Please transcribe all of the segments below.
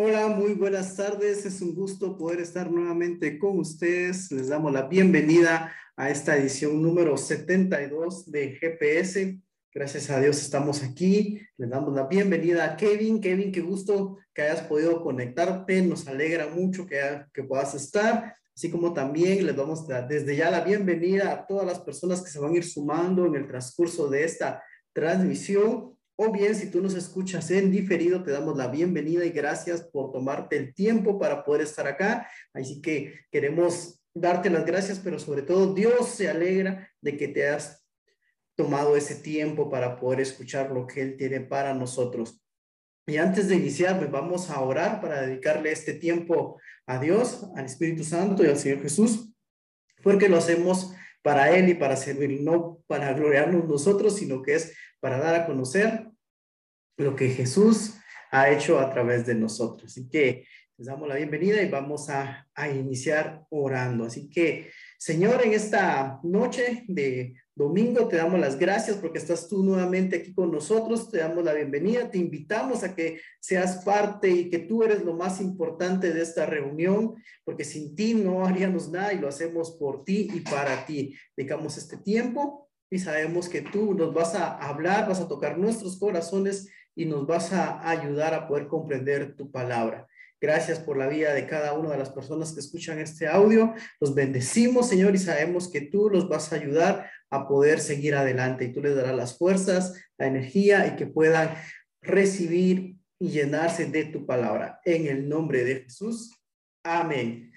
Hola, muy buenas tardes. Es un gusto poder estar nuevamente con ustedes. Les damos la bienvenida a esta edición número 72 de GPS. Gracias a Dios estamos aquí. Les damos la bienvenida a Kevin. Kevin, qué gusto que hayas podido conectarte. Nos alegra mucho que, puedas estar. Así como también les damos desde ya la bienvenida a todas las personas que se van a ir sumando en el transcurso de esta transmisión o bien si tú nos escuchas en diferido, te damos la bienvenida y gracias por tomarte el tiempo para poder estar acá. Así que queremos darte las gracias, pero sobre todo Dios se alegra de que te has tomado ese tiempo para poder escuchar lo que Él tiene para nosotros. Y antes de iniciar, pues vamos a orar para dedicarle este tiempo a Dios, al Espíritu Santo y al Señor Jesús, porque lo hacemos para Él y para servir, no para gloriarnos nosotros, sino que es para dar a conocer lo que Jesús ha hecho a través de nosotros. Así que les damos la bienvenida y vamos a, iniciar orando. Así que, Señor, en esta noche de domingo te damos las gracias porque estás tú nuevamente aquí con nosotros, te damos la bienvenida, te invitamos a que seas parte y que tú eres lo más importante de esta reunión, porque sin ti no haríamos nada y lo hacemos por ti y para ti. Dedicamos este tiempo y sabemos que tú nos vas a hablar, vas a tocar nuestros corazones y nos vas a ayudar a poder comprender tu palabra. Gracias por la vida de cada una de las personas que escuchan este audio. Los bendecimos, Señor, y sabemos que tú los vas a ayudar a poder seguir adelante y tú les darás las fuerzas, la energía y que puedan recibir y llenarse de tu palabra. En el nombre de Jesús. Amén.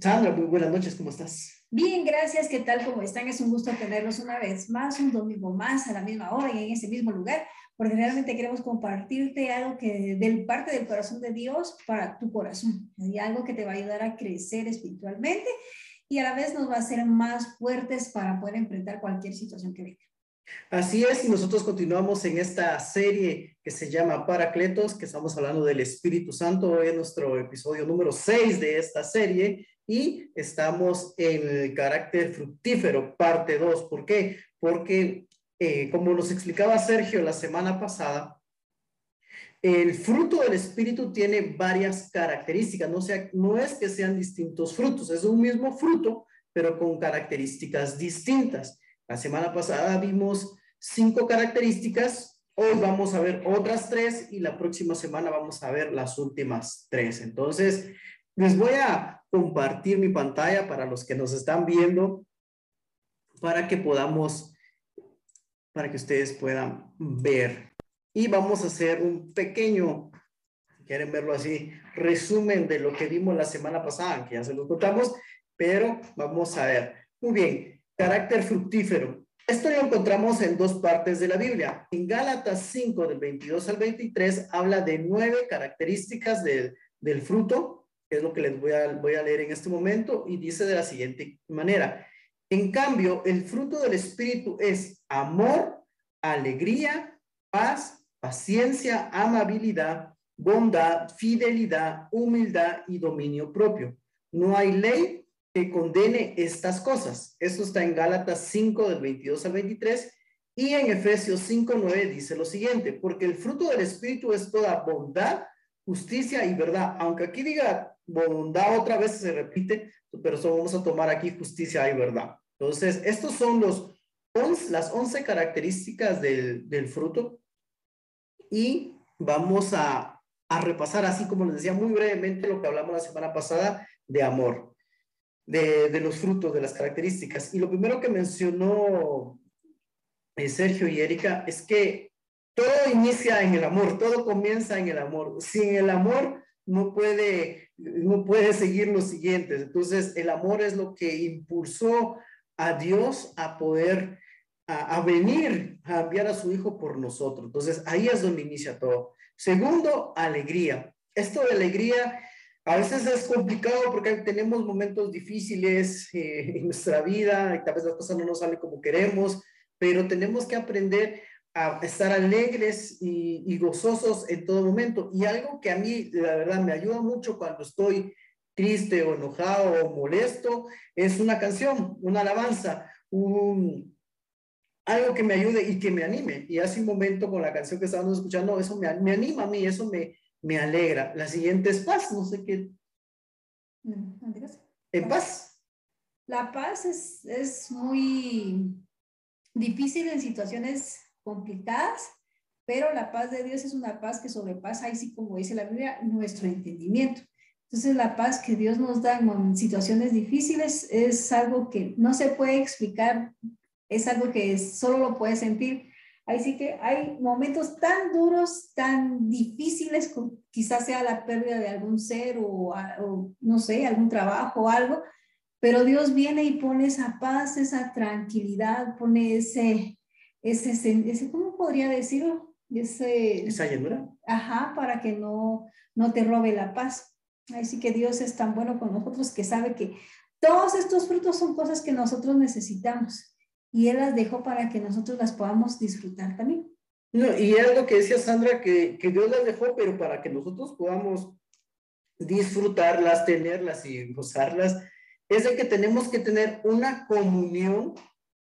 Sandra, muy buenas noches, ¿cómo estás? Bien, gracias. ¿Qué tal? ¿Cómo están? Es un gusto tenerlos una vez más, un domingo más, a la misma hora y en ese mismo lugar, porque realmente queremos compartirte algo que del parte del corazón de Dios para tu corazón, y algo que te va a ayudar a crecer espiritualmente y a la vez nos va a hacer más fuertes para poder enfrentar cualquier situación que venga. Así es, y nosotros continuamos en esta serie que se llama Paracletos, que estamos hablando del Espíritu Santo. Hoy es nuestro episodio número 6 de esta serie y estamos en el carácter fructífero, parte 2. ¿Por qué? Porque, eh, como nos explicaba Sergio la semana pasada, el fruto del Espíritu tiene varias características, no, sea, no es que sean distintos frutos, es un mismo fruto, pero con características distintas. La semana pasada vimos cinco características, hoy vamos a ver otras tres y la próxima semana vamos a ver las últimas tres. Entonces, les voy a compartir mi pantalla para los que nos están viendo, para que podamos, para que ustedes puedan ver. Y vamos a hacer un pequeño, quieren verlo así, resumen de lo que vimos la semana pasada, que ya se lo contamos, pero vamos a ver. Muy bien, carácter fructífero. Esto lo encontramos en dos partes de la Biblia. En Gálatas 5, del 22 al 23, habla de nueve características del fruto es lo que les voy a, voy a leer en este momento, y dice de la siguiente manera. En cambio, el fruto del Espíritu es amor, alegría, paz, paciencia, amabilidad, bondad, fidelidad, humildad y dominio propio. No hay ley que condene estas cosas. Esto está en Gálatas 5 del 22 al 23 y en Efesios 5, 9 dice lo siguiente, porque el fruto del Espíritu es toda bondad, justicia y verdad. Aunque aquí diga bondad otra vez se repite, pero solo vamos a tomar aquí justicia y verdad. Entonces, estos son los las 11 características del, del fruto y vamos a, a, repasar, así como les decía muy brevemente, lo que hablamos la semana pasada de amor, de, de los frutos, de las características. Y lo primero que mencionó eh, Sergio y Erika es que todo inicia en el amor, todo comienza en el amor. Sin el amor no puede no puede seguir los siguientes. Entonces, el amor es lo que impulsó a Dios a poder, a, venir, a enviar a su Hijo por nosotros. Entonces, ahí es donde inicia todo. Segundo, alegría. Esto de alegría a veces es complicado porque tenemos momentos difíciles eh, en nuestra vida y tal vez las cosas no nos salen como queremos, pero tenemos que aprender a estar alegres y, gozosos en todo momento. Y algo que a mí, la verdad, me ayuda mucho cuando estoy triste o enojado o molesto, es una canción, una alabanza, un, algo que me ayude y que me anime. Y hace un momento con la canción que estábamos escuchando, eso me, me anima a mí, eso me, me alegra. La siguiente es paz, no sé qué. Mm, En paz. La paz es, es muy difícil en situaciones complicadas, pero la paz de Dios es una paz que sobrepasa, ahí sí como dice la Biblia, nuestro entendimiento. Entonces la paz que Dios nos da en situaciones difíciles es algo que no se puede explicar, es algo que solo lo puedes sentir. Ahí sí que hay momentos tan duros, tan difíciles, quizás sea la pérdida de algún ser o, no sé, algún trabajo o algo, pero Dios viene y pone esa paz, esa tranquilidad, pone ese, ese, ese ¿cómo podría decirlo? Ese, esa llenura. Ajá, para que no, no te robe la paz. Así que Dios es tan bueno con nosotros que sabe que todos estos frutos son cosas que nosotros necesitamos y Él las dejó para que nosotros las podamos disfrutar también. No, y algo que decía Sandra, que, que Dios las dejó, pero para que nosotros podamos disfrutarlas, tenerlas y gozarlas, es de que tenemos que tener una comunión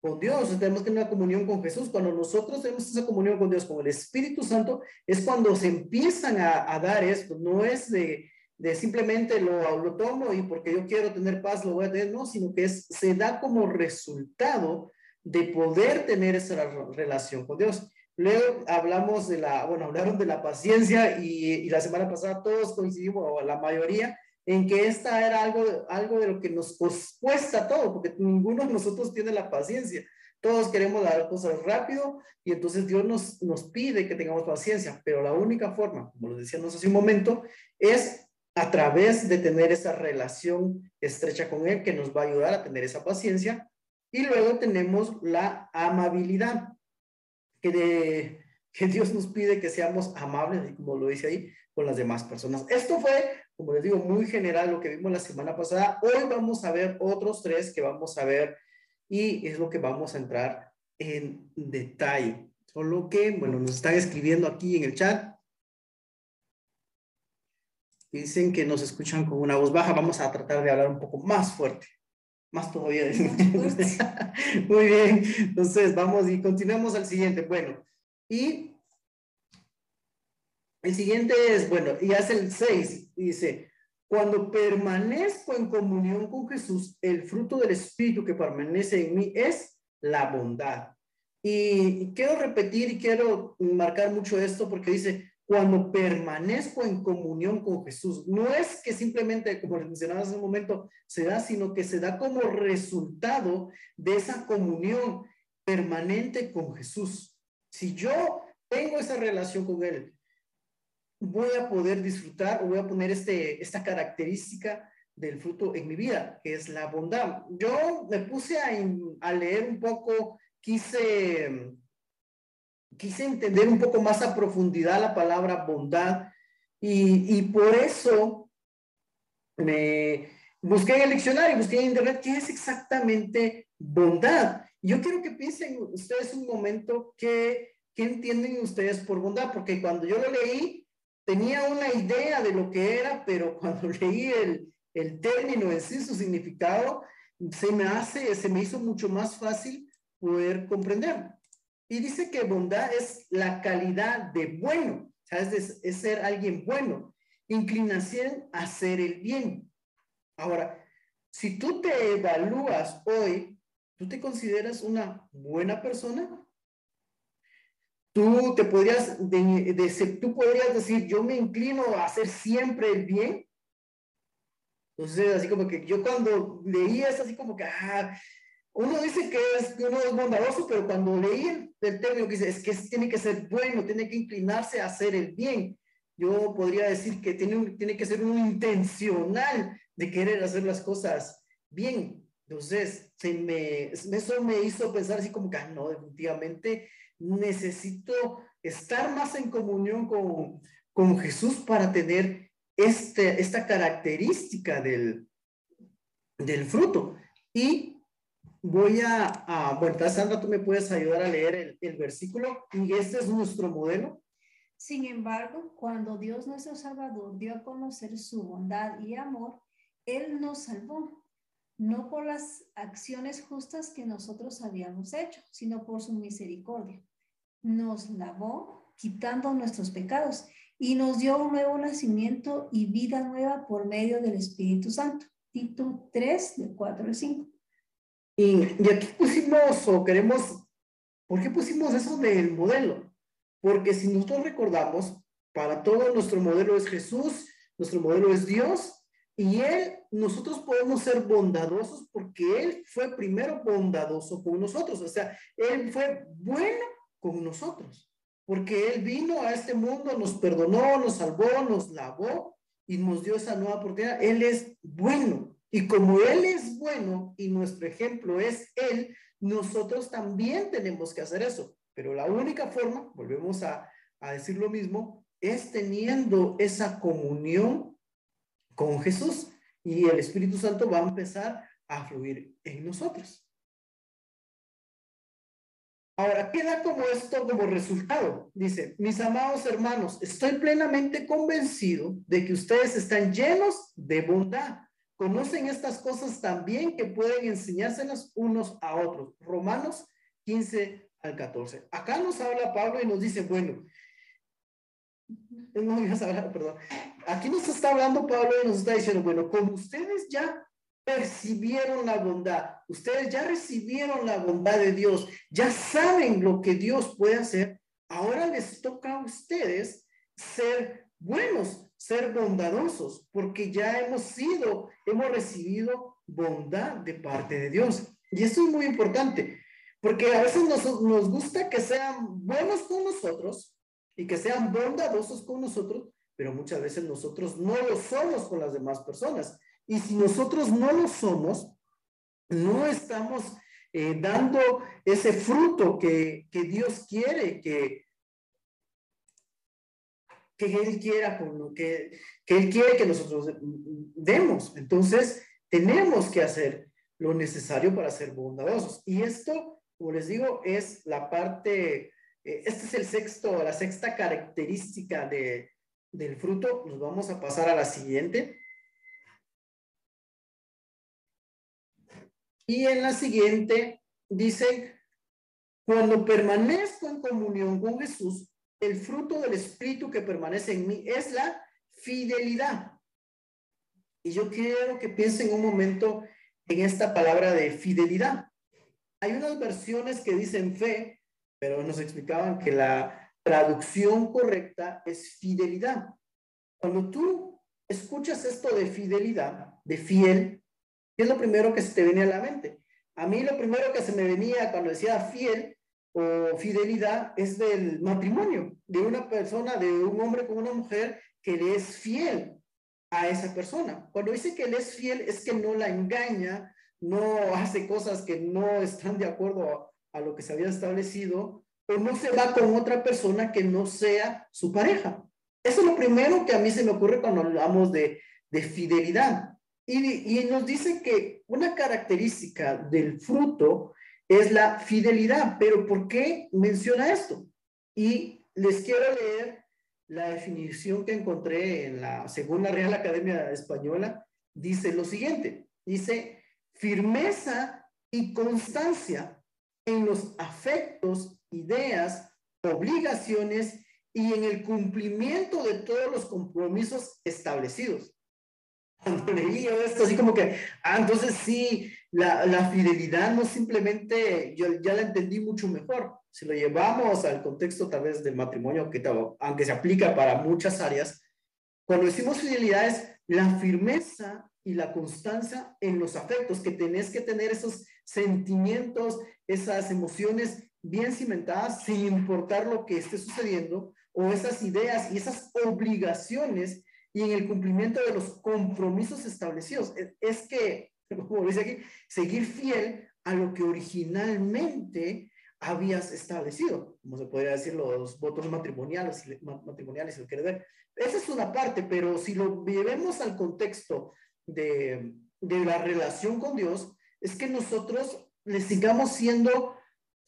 con Dios, tenemos que tener una comunión con Jesús. Cuando nosotros tenemos esa comunión con Dios, con el Espíritu Santo, es cuando se empiezan a, a dar esto, no es de, de simplemente lo, lo tomo y porque yo quiero tener paz lo voy a tener, no, sino que es, se da como resultado de poder tener esa relación con Dios. Luego hablamos de la, bueno, hablaron de la paciencia y, y la semana pasada todos coincidimos, o la mayoría, en que esta era algo, algo de lo que nos cuesta todo, porque ninguno de nosotros tiene la paciencia. Todos queremos dar cosas rápido y entonces Dios nos, nos pide que tengamos paciencia, pero la única forma, como lo decíamos hace un momento, es a través de tener esa relación estrecha con Él que nos va a ayudar a tener esa paciencia. Y luego tenemos la amabilidad, que, que Dios nos pide que seamos amables, como lo dice ahí, con las demás personas. Esto fue, como les digo, muy general lo que vimos la semana pasada. Hoy vamos a ver otros tres que vamos a ver y es lo que vamos a entrar en detalle. Solo que, bueno, nos están escribiendo aquí en el chat Dicen que nos escuchan con una voz baja. Vamos a tratar de hablar un poco más fuerte. Más todavía. Muy bien. Entonces, vamos y continuamos al siguiente. Bueno, y el siguiente es, bueno, y hace el 6. Dice, cuando permanezco en comunión con Jesús, el fruto del Espíritu que permanece en mí es la bondad. y quiero repetir y quiero marcar mucho esto porque dice, cuando permanezco en comunión con Jesús. No es que simplemente, como mencionaba hace un momento, se da, sino que se da como resultado de esa comunión permanente con Jesús. Si yo tengo esa relación con Él, voy a poder disfrutar o voy a poner este, esta característica del fruto en mi vida, que es la bondad. Yo me puse a, a leer un poco, quise quise entender un poco más a profundidad la palabra bondad y, y por eso me busqué en el diccionario, busqué en internet qué es exactamente bondad. Yo quiero que piensen ustedes un momento qué, qué entienden ustedes por bondad, porque cuando yo lo leí tenía una idea de lo que era, pero cuando leí el, el término en sí, su significado, se me hace, se me hizo mucho más fácil poder comprender. Y dice que bondad es la calidad de bueno, es, es ser alguien bueno, inclinación a hacer el bien. Ahora, si tú te evalúas hoy, ¿tú te consideras una buena persona? Tú te podrías, de, tú podrías decir, yo me inclino a hacer siempre el bien. Entonces, así como que yo cuando leí es así como que, ah, uno dice que, es, uno es bondadoso, pero cuando leí el, término que dice, es que tiene que ser bueno, tiene que inclinarse a hacer el bien. Yo podría decir que tiene, tiene que ser un intencional de querer hacer las cosas bien. Entonces, se me, eso me hizo pensar así como que, ah, no, definitivamente necesito estar más en comunión con, con Jesús para tener este, esta característica del, del fruto. Y voy a, bueno, Sandra, tú me puedes ayudar a leer el, versículo y este es nuestro modelo. Sin embargo, cuando Dios nuestro Salvador dio a conocer su bondad y amor, Él nos salvó, no por las acciones justas que nosotros habíamos hecho, sino por su misericordia. Nos lavó quitando nuestros pecados y nos dio un nuevo nacimiento y vida nueva por medio del Espíritu Santo. Tito 3, de 4 al 5. Y, y aquí pusimos o queremos, ¿por qué pusimos eso del modelo? Porque si nosotros recordamos, para todo nuestro modelo es Jesús, nuestro modelo es Dios, y Él, nosotros podemos ser bondadosos porque Él fue primero bondadoso con nosotros, o sea, Él fue bueno con nosotros, porque Él vino a este mundo, nos perdonó, nos salvó, nos lavó y nos dio esa nueva oportunidad. Él es bueno. Y como Él es bueno y nuestro ejemplo es Él, nosotros también tenemos que hacer eso. Pero la única forma, volvemos a, a decir lo mismo, es teniendo esa comunión con Jesús y el Espíritu Santo va a empezar a fluir en nosotros. Ahora, queda como esto como resultado. Dice, mis amados hermanos, estoy plenamente convencido de que ustedes están llenos de bondad. Conocen estas cosas también que pueden enseñárselas unos a otros. Romanos 15 al 14. Acá nos habla Pablo y nos dice, bueno, no ibas a hablar, perdón. Aquí nos está hablando Pablo y nos está diciendo, bueno, como ustedes ya percibieron la bondad, ustedes ya recibieron la bondad de Dios, ya saben lo que Dios puede hacer, ahora les toca a ustedes ser buenos, ser bondadosos, porque ya hemos sido, hemos recibido bondad de parte de Dios. Y esto es muy importante, porque a veces nos, nos gusta que sean buenos con nosotros, y que sean bondadosos con nosotros, pero muchas veces nosotros no lo somos con las demás personas. Y si nosotros no lo somos, no estamos eh, dando ese fruto que, que Dios quiere que, que Él quiera, que, que Él quiere que nosotros demos. Entonces, tenemos que hacer lo necesario para ser bondadosos. Y esto, como les digo, es la parte eh, este es el sexto, la sexta característica de, del fruto. Nos vamos a pasar a la siguiente. Y en la siguiente dice, cuando permanezco en comunión con Jesús, el fruto del Espíritu que permanece en mí es la fidelidad. Y yo quiero que piensen un momento en esta palabra de fidelidad. Hay unas versiones que dicen fe, pero nos explicaban que la traducción correcta es fidelidad. Cuando tú escuchas esto de fidelidad, de fiel, ¿qué es lo primero que se te viene a la mente? A mí lo primero que se me venía cuando decía fiel o fidelidad es del matrimonio, de una persona, de un hombre con una mujer que le es fiel a esa persona. Cuando dice que le es fiel es que no la engaña, no hace cosas que no están de acuerdo a lo que se había establecido, o no se va con otra persona que no sea su pareja. Eso es lo primero que a mí se me ocurre cuando hablamos de, de fidelidad. Y, nos dice que una característica del fruto es la fidelidad. Pero ¿por qué menciona esto? Y les quiero leer la definición que encontré en la Segunda Real Academia Española. Dice lo siguiente, dice firmeza y constancia en los afectos, ideas, obligaciones y en el cumplimiento de todos los compromisos establecidos. Cuando leí esto, así como que, ah, entonces sí, la, la fidelidad no simplemente, yo ya la entendí mucho mejor. Si lo llevamos al contexto tal vez del matrimonio, que aunque se aplica para muchas áreas, cuando decimos fidelidad es la firmeza y la constancia en los afectos, que tenés que tener esos sentimientos, esas emociones bien cimentadas sin importar lo que esté sucediendo, o esas ideas y esas obligaciones y en el cumplimiento de los compromisos establecidos. Es que, como dice aquí, seguir fiel a lo que originalmente habías establecido, como se podría decir los votos matrimoniales, matrimoniales, si lo quiere ver. Esa es una parte, pero si lo llevemos al contexto de, de la relación con Dios, es que nosotros le sigamos siendo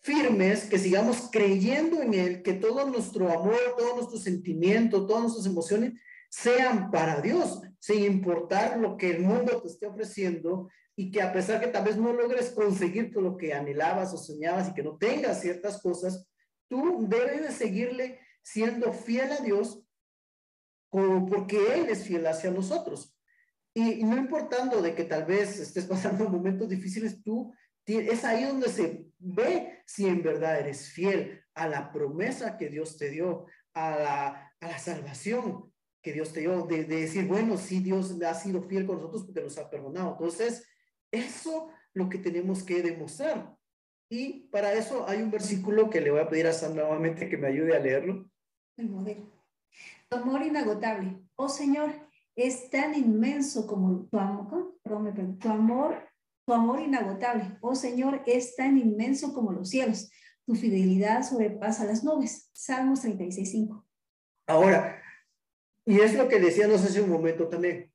firmes, que sigamos creyendo en Él, que todo nuestro amor, todo nuestro sentimiento, todas nuestras emociones sean para Dios, sin importar lo que el mundo te esté ofreciendo y que a pesar que tal vez no logres conseguir todo lo que anhelabas o soñabas y que no tengas ciertas cosas, tú debes de seguirle siendo fiel a Dios porque Él es fiel hacia nosotros. Y, no importando de que tal vez estés pasando momentos difíciles, tú es ahí donde se ve si en verdad eres fiel a la promesa que Dios te dio, a la salvación que Dios te dio, de, de, decir, bueno, sí, Dios ha sido fiel con nosotros porque nos ha perdonado. Entonces, eso lo que tenemos que demostrar. Y para eso hay un versículo que le voy a pedir a Sandra nuevamente que me ayude a leerlo. El modelo. Tu amor inagotable. Oh Señor, es tan inmenso como tu amor, perdón, tu amor, tu amor inagotable. Oh Señor, es tan inmenso como los cielos. Tu fidelidad sobrepasa las nubes. Salmos 36.5. Ahora, y es lo que decíamos hace un momento también.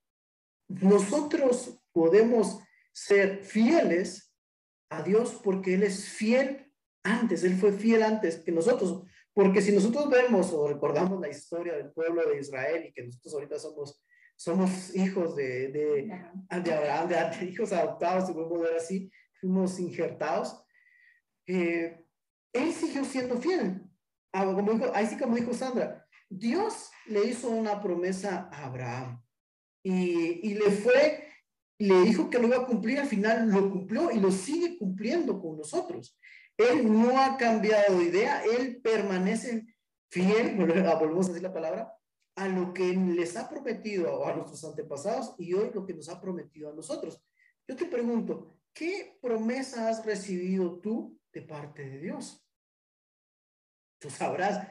Nosotros podemos ser fieles a Dios porque Él es fiel antes, Él fue fiel antes que nosotros. Porque si nosotros vemos o recordamos la historia del pueblo de Israel y que nosotros ahorita somos, somos hijos de, de, Abraham, de, hijos adoptados, si podemos ver así, fuimos injertados, eh, Él siguió siendo fiel. Ah, como dijo, ahí sí como dijo Sandra, Dios le hizo una promesa a Abraham y, le fue le dijo que lo iba a cumplir, al final lo cumplió y lo sigue cumpliendo con nosotros. Él no ha cambiado de idea, él permanece fiel, volvemos a decir la palabra, a lo que les ha prometido a nuestros antepasados y hoy lo que nos ha prometido a nosotros. Yo te pregunto, ¿qué promesa has recibido tú de parte de Dios? Tú sabrás,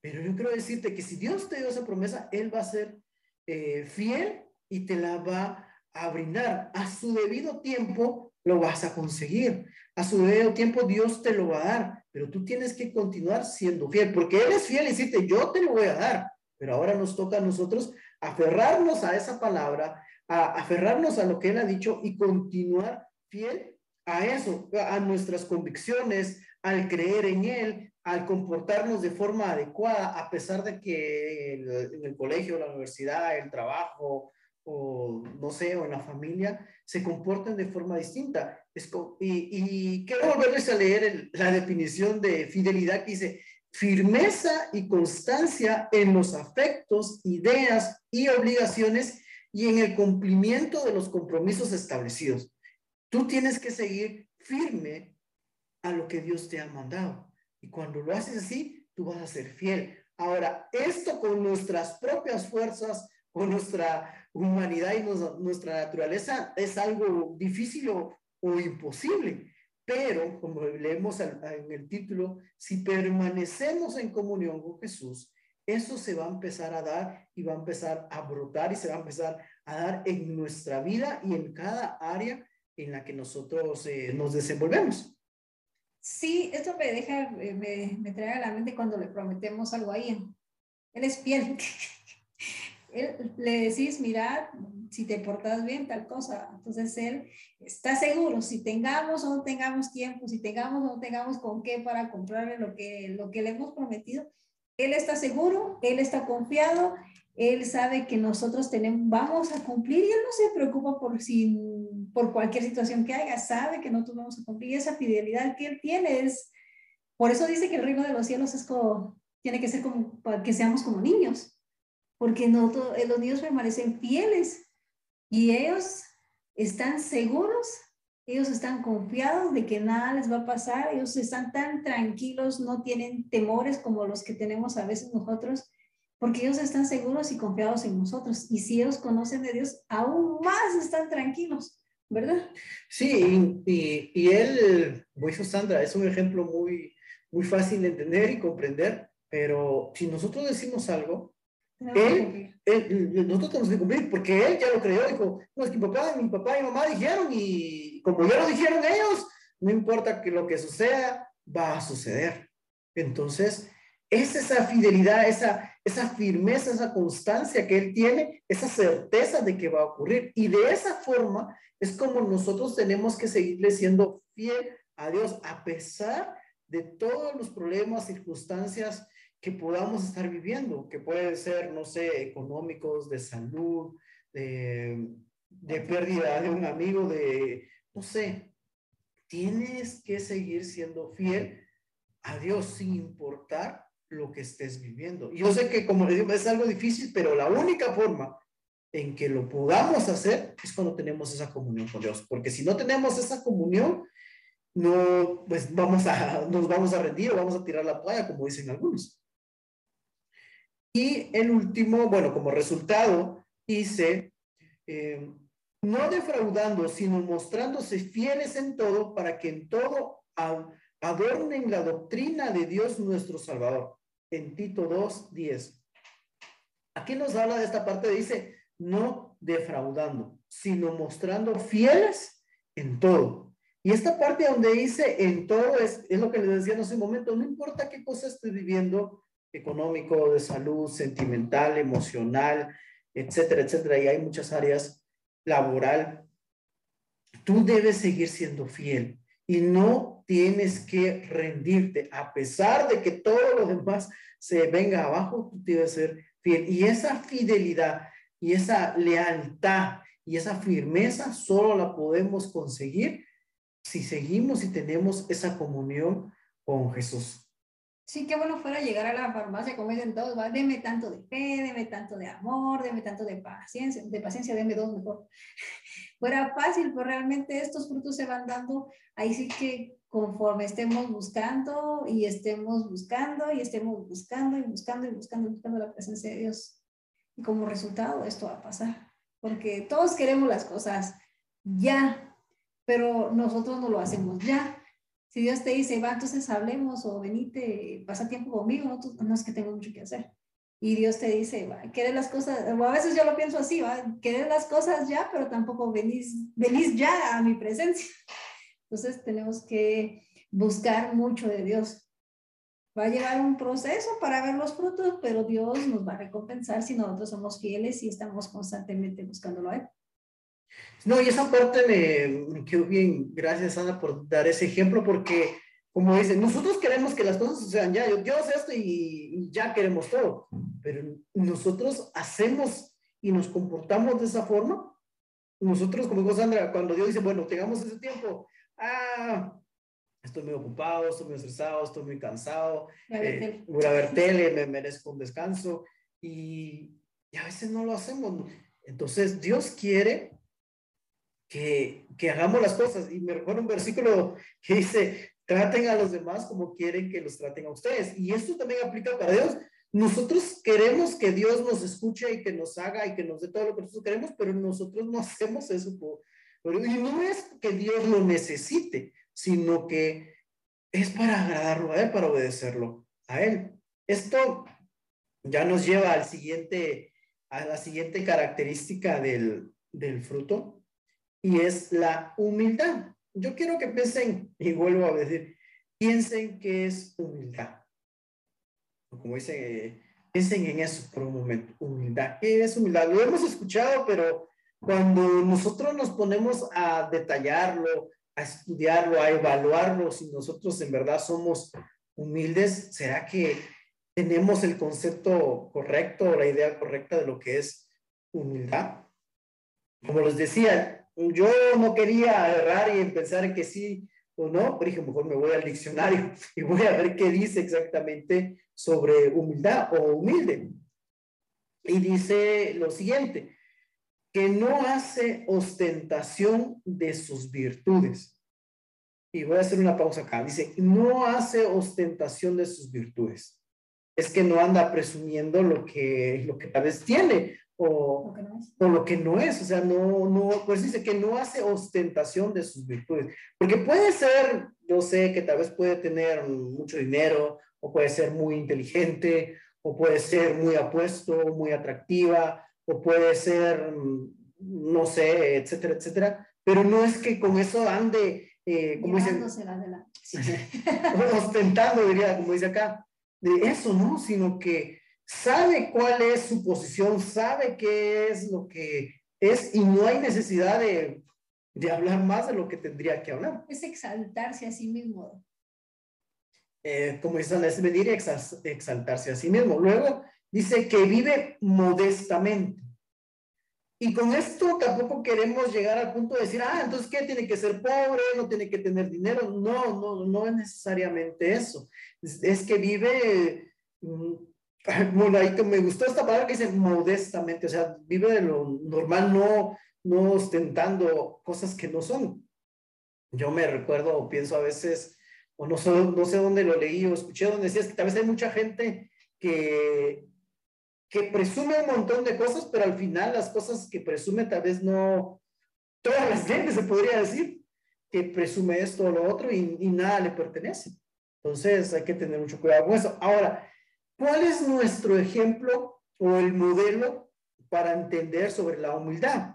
pero yo quiero decirte que si Dios te dio esa promesa, Él va a ser eh, fiel y te la va a brindar. A su debido tiempo lo vas a conseguir. A su debido tiempo Dios te lo va a dar, pero tú tienes que continuar siendo fiel, porque Él es fiel y decirte, yo te lo voy a dar. Pero ahora nos toca a nosotros aferrarnos a esa palabra, a aferrarnos a lo que Él ha dicho y continuar fiel a eso, a nuestras convicciones, al creer en Él, al comportarnos de forma adecuada, a pesar de que en el colegio, la universidad, el trabajo, o no sé, o en la familia, se comportan de forma distinta. Y, quiero volverles a leer la definición de fidelidad que dice, firmeza y constancia en los afectos, ideas y obligaciones y en el cumplimiento de los compromisos establecidos. Tú tienes que seguir firme a lo que Dios te ha mandado. Y cuando lo haces así, tú vas a ser fiel. Ahora, esto con nuestras propias fuerzas, con nuestra humanidad y nuestra naturaleza es algo difícil o, imposible. Pero, como leemos en el título, si permanecemos en comunión con Jesús, eso se va a empezar a dar y va a empezar a brotar y se va a empezar a dar en nuestra vida y en cada área en la que nosotros eh, nos desenvolvemos. Sí, esto me deja, eh, me, me trae a la mente cuando le prometemos algo ahí. Él es fiel. él, le decís, mira, si te portas bien, tal cosa. Entonces él está seguro, si tengamos o no tengamos tiempo, si tengamos o no tengamos con qué para comprarle lo que, lo que le hemos prometido, él está seguro, él está confiado, él sabe que nosotros tenemos, vamos a cumplir y él no se preocupa por, si, por cualquier situación que haya, sabe que nosotros vamos a cumplir y esa fidelidad que él tiene es, por eso dice que el reino de los cielos es como, tiene que ser como, que seamos como niños porque no eh, los niños permanecen fieles y ellos están seguros, ellos están confiados de que nada les va a pasar, ellos están tan tranquilos, no tienen temores como los que tenemos a veces nosotros, porque ellos están seguros y confiados en nosotros. Y si ellos conocen de Dios, aún más están tranquilos, ¿verdad? Sí, y, y él, como dijo Sandra, es un ejemplo muy, muy fácil de entender y comprender, pero si nosotros decimos algo, él, nosotros tenemos que cumplir porque él ya lo creyó, dijo, no, es que mi papá, mi papá y mi mamá dijeron y como ya lo dijeron ellos, no importa que lo que suceda, va a suceder. Entonces, es esa fidelidad, esa, esa firmeza, esa constancia que él tiene, esa certeza de que va a ocurrir. Y de esa forma es como nosotros tenemos que seguirle siendo fiel a Dios a pesar de todos los problemas, circunstancias que podamos estar viviendo, que puede ser, no sé, económicos, de salud, de, de pérdida de un amigo, de, no sé, tienes que seguir siendo fiel a Dios sin importar lo que estés viviendo. Yo sé que como digo, es algo difícil, pero la única forma en que lo podamos hacer es cuando tenemos esa comunión con Dios, porque si no tenemos esa comunión, no, pues vamos a, nos vamos a rendir o vamos a tirar la toalla, como dicen algunos. Y el último, bueno, como resultado, dice, eh, no defraudando, sino mostrándose fieles en todo, para que en todo adornen la doctrina de Dios nuestro Salvador. En Tito 2, 10. Aquí nos habla de esta parte, dice, no defraudando, sino mostrando fieles en todo. Y esta parte donde dice en todo es, es lo que les decía en ese momento, no importa qué cosa estés viviendo, económico, de salud, sentimental, emocional, etcétera, etcétera, y hay muchas áreas laboral, tú debes seguir siendo fiel y no tienes que rendirte, a pesar de que todo lo demás se venga abajo, tú debes ser fiel. Y esa fidelidad y esa lealtad y esa firmeza solo la podemos conseguir si seguimos y tenemos esa comunión con Jesús. Sí, qué bueno fuera llegar a la farmacia, como dicen todos, ¿va? deme tanto de fe, deme tanto de amor, deme tanto de paciencia, de paciencia, deme dos mejor. Fuera fácil, pero realmente estos frutos se van dando, ahí sí que conforme estemos buscando y estemos buscando y estemos buscando y buscando y buscando y buscando la presencia de Dios. Y como resultado esto va a pasar, porque todos queremos las cosas ya, pero nosotros no lo hacemos ya si Dios te dice, va, entonces hablemos o venite, pasa tiempo conmigo, no, no es que tengo mucho que hacer. Y Dios te dice, va, querer las cosas, o a veces yo lo pienso así, va, querer las cosas ya, pero tampoco venís, venís ya a mi presencia. Entonces tenemos que buscar mucho de Dios. Va a llevar un proceso para ver los frutos, pero Dios nos va a recompensar si nosotros somos fieles y estamos constantemente buscándolo a Él. No, y esa parte me, quedó bien. Gracias, Ana, por dar ese ejemplo, porque, como dicen, nosotros queremos que las cosas sean ya. Yo, sé esto y, ya queremos todo, pero nosotros hacemos y nos comportamos de esa forma. Nosotros, como dijo Sandra, cuando Dios dice, bueno, tengamos ese tiempo, ah, estoy muy ocupado, estoy muy estresado, estoy muy cansado, eh, voy a ver tele, me merezco un descanso, y, y a veces no lo hacemos. Entonces, Dios quiere que, que hagamos las cosas. Y me recuerdo un versículo que dice, traten a los demás como quieren que los traten a ustedes. Y esto también aplica para Dios. Nosotros queremos que Dios nos escuche y que nos haga y que nos dé todo lo que nosotros queremos, pero nosotros no hacemos eso. Y no es que Dios lo necesite, sino que es para agradarlo a Él, para obedecerlo a Él. Esto ya nos lleva al siguiente, a la siguiente característica del, del fruto, y es la humildad. Yo quiero que piensen, y vuelvo a decir, piensen que es humildad. Como dice, piensen en eso por un momento, humildad. ¿Qué es humildad? Lo hemos escuchado, pero cuando nosotros nos ponemos a detallarlo, a estudiarlo, a evaluarlo, si nosotros en verdad somos humildes, ¿será que tenemos el concepto correcto o la idea correcta de lo que es humildad? Como les decía, yo no quería errar y pensar que sí o no, pero dije, mejor me voy al diccionario y voy a ver qué dice exactamente sobre humildad o humilde. Y dice lo siguiente, que no hace ostentación de sus virtudes. Y voy a hacer una pausa acá. Dice, no hace ostentación de sus virtudes. Es que no anda presumiendo lo que, lo que tal vez tiene o, o, lo que no es, o sea, no, no, pues dice que no hace ostentación de sus virtudes, porque puede ser, yo sé que tal vez puede tener mucho dinero, o puede ser muy inteligente, o puede ser muy apuesto, muy atractiva, o puede ser, no sé, etcétera, etcétera, pero no es que con eso ande, eh, como dicen, ostentando, diría, como dice acá, de eso, ¿no? Sino que sabe cuál es su posición, sabe qué es lo que es y no hay necesidad de, de hablar más de lo que tendría que hablar. Es exaltarse a sí mismo. Eh, como dicen, es venir y exaltarse a sí mismo. Luego dice que vive modestamente. Y con esto tampoco queremos llegar al punto de decir, ah, entonces, ¿qué? Tiene que ser pobre, no tiene que tener dinero. No, no, no es necesariamente eso. es que vive que me gustó esta palabra que dice modestamente, o sea, vive de lo normal, no, no ostentando cosas que no son. Yo me recuerdo o pienso a veces, o no sé, no sé dónde lo leí o escuché donde decías que tal vez hay mucha gente que, que presume un montón de cosas, pero al final las cosas que presume tal vez no, todas las gente se podría decir, que presume esto o lo otro y, y nada le pertenece. Entonces hay que tener mucho cuidado con eso. Ahora, ¿cuál es nuestro ejemplo o el modelo para entender sobre la humildad?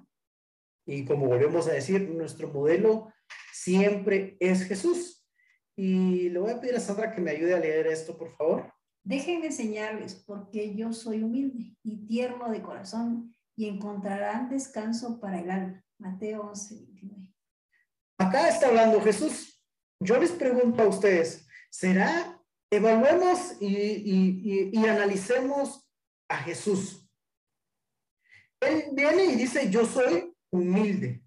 Y como volvemos a decir, nuestro modelo siempre es Jesús. Y le voy a pedir a Sandra que me ayude a leer esto, por favor. Déjenme enseñarles, porque yo soy humilde y tierno de corazón, y encontrarán descanso para el alma. Mateo 11, 29. Acá está hablando Jesús. Yo les pregunto a ustedes, ¿será? Evaluemos y, analicemos a Jesús. Él viene y dice, yo soy humilde.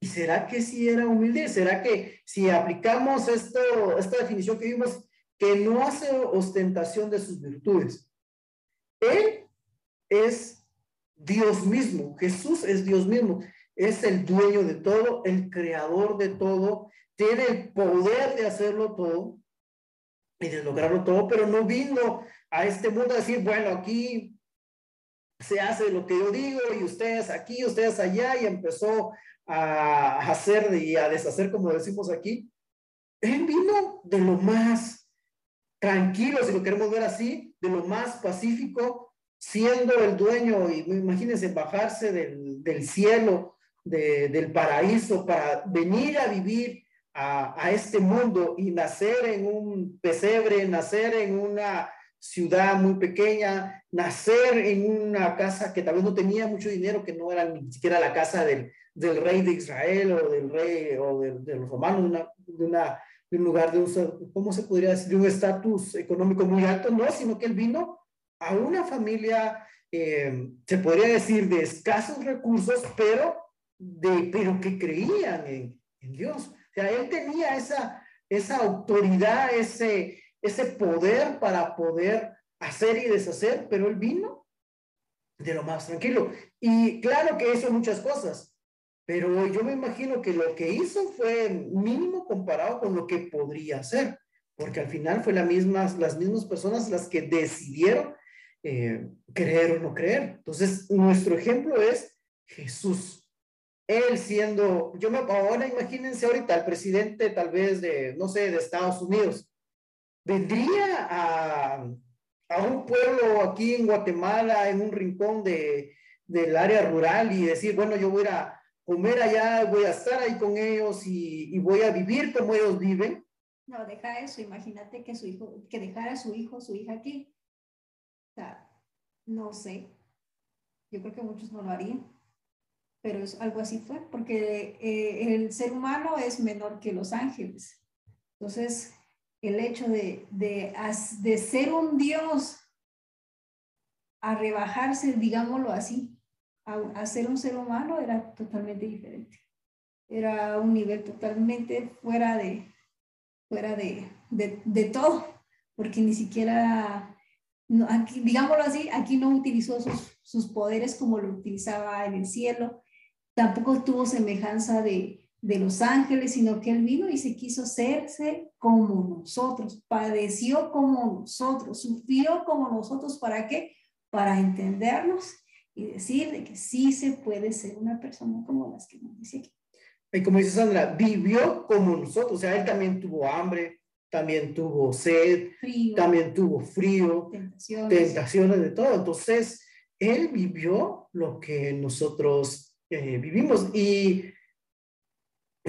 ¿Y será que sí era humilde? ¿Será que si aplicamos esto, esta definición que vimos, que no hace ostentación de sus virtudes? Él es Dios mismo, Jesús es Dios mismo, es el dueño de todo, el creador de todo, tiene el poder de hacerlo todo y de lograrlo todo, pero no vino a este mundo a decir, bueno, aquí se hace lo que yo digo y ustedes aquí, ustedes allá, y empezó a hacer y a deshacer, como decimos aquí. Él vino de lo más tranquilo, si lo queremos ver así, de lo más pacífico, siendo el dueño, y imagínense bajarse del, cielo, de, del paraíso, para venir a vivir a, este mundo y nacer en un pesebre, nacer en una ciudad muy pequeña, nacer en una casa que tal vez no tenía mucho dinero, que no era ni siquiera la casa del, del rey de Israel o del rey o de, los romanos, de, de, un lugar de un, ¿cómo se podría decir? De un estatus económico muy alto, no, sino que él vino a una familia, eh, se podría decir, de escasos recursos, pero, de, pero que creían en Dios. Sea, él tenía esa, esa autoridad, ese, ese poder para poder hacer y deshacer, pero él vino de lo más tranquilo. Y claro que hizo muchas cosas, pero yo me imagino que lo que hizo fue mínimo comparado con lo que podría hacer, porque al final fue la misma, las mismas personas las que decidieron eh, creer o no creer. Entonces, nuestro ejemplo es Jesús. Él siendo, yo me ahora imagínense ahorita el presidente tal vez de, no sé, de Estados Unidos, vendría a, a un pueblo aquí en Guatemala, en un rincón de, del área rural y decir, bueno, yo voy a comer allá, voy a estar ahí con ellos y, voy a vivir como ellos viven. No, deja eso, imagínate que su hijo, que dejara a su hijo, su hija aquí. O sea, no sé. Yo creo que muchos no lo harían, pero es, algo así fue, porque eh, el ser humano es menor que los ángeles. Entonces, el hecho de, de, de ser un Dios a rebajarse, digámoslo así, a, a, ser un ser humano era totalmente diferente. Era un nivel totalmente fuera de, fuera de, de, de todo, porque ni siquiera, aquí, digámoslo así, aquí no utilizó sus, sus poderes como lo utilizaba en el cielo, tampoco tuvo semejanza de, de los ángeles, sino que Él vino y se quiso hacerse como nosotros, padeció como nosotros, sufrió como nosotros, ¿para qué? Para entendernos y decir de que sí se puede ser una persona como las que nos dice aquí. Y como dice Sandra, vivió como nosotros, o sea, Él también tuvo hambre, también tuvo sed, también tuvo frío, tentaciones. tentaciones de todo. Entonces, Él vivió lo que nosotros eh, vivimos y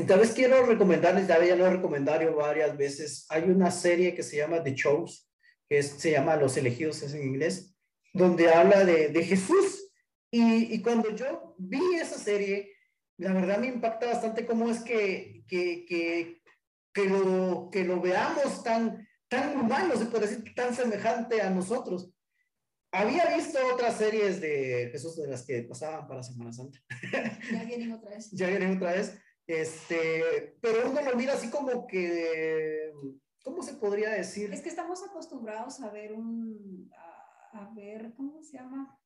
Tal vez quiero recomendarles, ya, ya lo he recomendado varias veces, hay una serie que se llama The Chose, que se llama Los elegidos en inglés, donde habla de, de Jesús. Y, y, cuando yo vi esa serie, la verdad me impacta bastante cómo es que, que, que, que, lo, que lo veamos tan, tan humano, se puede decir, tan semejante a nosotros. Había visto otras series de Jesús de las que pasaban para Semana Santa. Ya vienen otra vez. ya vienen otra vez. Este, pero uno lo mira así como que ¿cómo se podría decir? Es que estamos acostumbrados a ver un, a, a ver, ¿cómo se llama?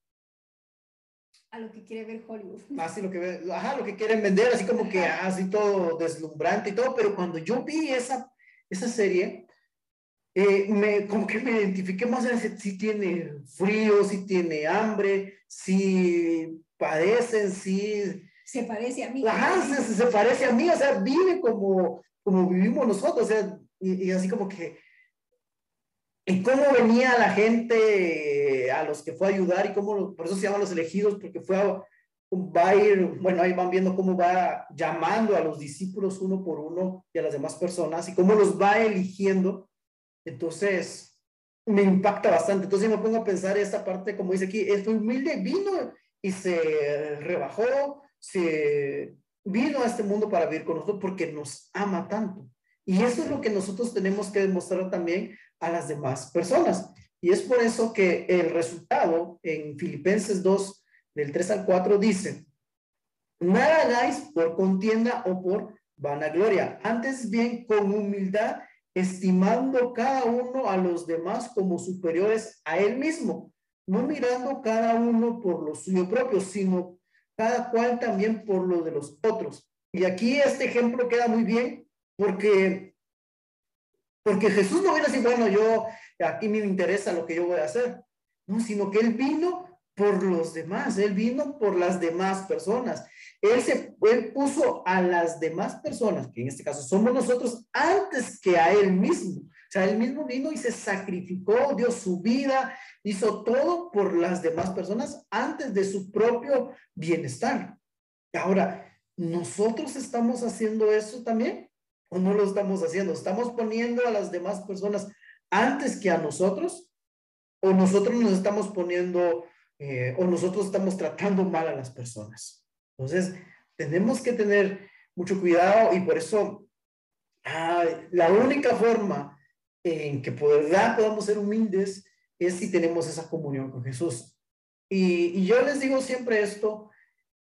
a lo que quiere ver Hollywood. Así lo que ve, ajá, lo que quieren vender, así como que así todo deslumbrante y todo, pero cuando yo vi esa, esa serie, eh, me, como que me identifiqué más en si tiene frío, si tiene hambre, si padecen, si... Se parece a mí. Ajá, se, se parece a mí, o sea, vive como, como vivimos nosotros, o sea, y, y así como que y cómo venía la gente a los que fue a ayudar y cómo, por eso se llaman los elegidos, porque fue a, va a ir, bueno, ahí van viendo cómo va llamando a los discípulos uno por uno y a las demás personas y cómo los va eligiendo. Entonces, me impacta bastante. Entonces, me pongo a pensar esta parte, como dice aquí, fue humilde, vino y se rebajó, se vino a este mundo para vivir con nosotros porque nos ama tanto. Y eso es lo que nosotros tenemos que demostrar también a las demás personas. Y es por eso que el resultado en Filipenses 2, del 3 al 4, dice, nada hagáis por contienda o por vanagloria, antes bien con humildad, estimando cada uno a los demás como superiores a él mismo, no mirando cada uno por lo suyo propio, sino cada cual también por lo de los otros. Y aquí este ejemplo queda muy bien porque porque Jesús no viene así, bueno, yo, aquí me interesa lo que yo voy a hacer. No, sino que Él vino por los demás, Él vino por las demás personas. Él, se, él puso a las demás personas, que en este caso somos nosotros, antes que a Él mismo. O sea, Él mismo vino y se sacrificó, dio su vida, hizo todo por las demás personas antes de su propio bienestar. Ahora, ¿nosotros estamos haciendo eso también? o no lo estamos haciendo? ¿Estamos poniendo a las demás personas antes que a nosotros? ¿O nosotros nos estamos poniendo, eh, o nosotros estamos tratando mal a las personas? Entonces, tenemos que tener mucho cuidado y por eso ah, la única forma en que podamos ser humildes es si tenemos esa comunión con Jesús. Y, y yo les digo siempre esto,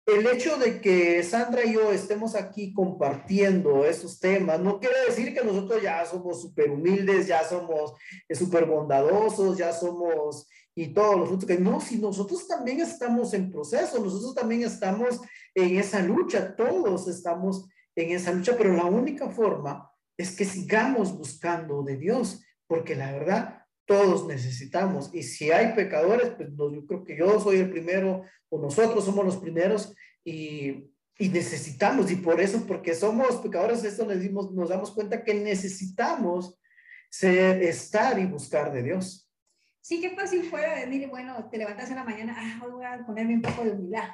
el hecho de que Sandra y yo estemos aquí compartiendo esos temas no quiere decir que nosotros ya somos súper humildes, ya somos eh, súper bondadosos, ya somos y todos los frutos que no, si nosotros también estamos en proceso, nosotros también estamos en esa lucha, todos estamos en esa lucha, pero la única forma es que sigamos buscando de Dios, porque la verdad todos necesitamos. Y si hay pecadores, pues yo creo que yo soy el primero o nosotros somos los primeros y, necesitamos. Y por eso, porque somos pecadores, esto nos, dimos, nos damos cuenta que necesitamos ser, estar y buscar de Dios. Sí, qué fácil fuera decir, bueno, te levantas en la mañana, ah, voy a ponerme un poco de humildad.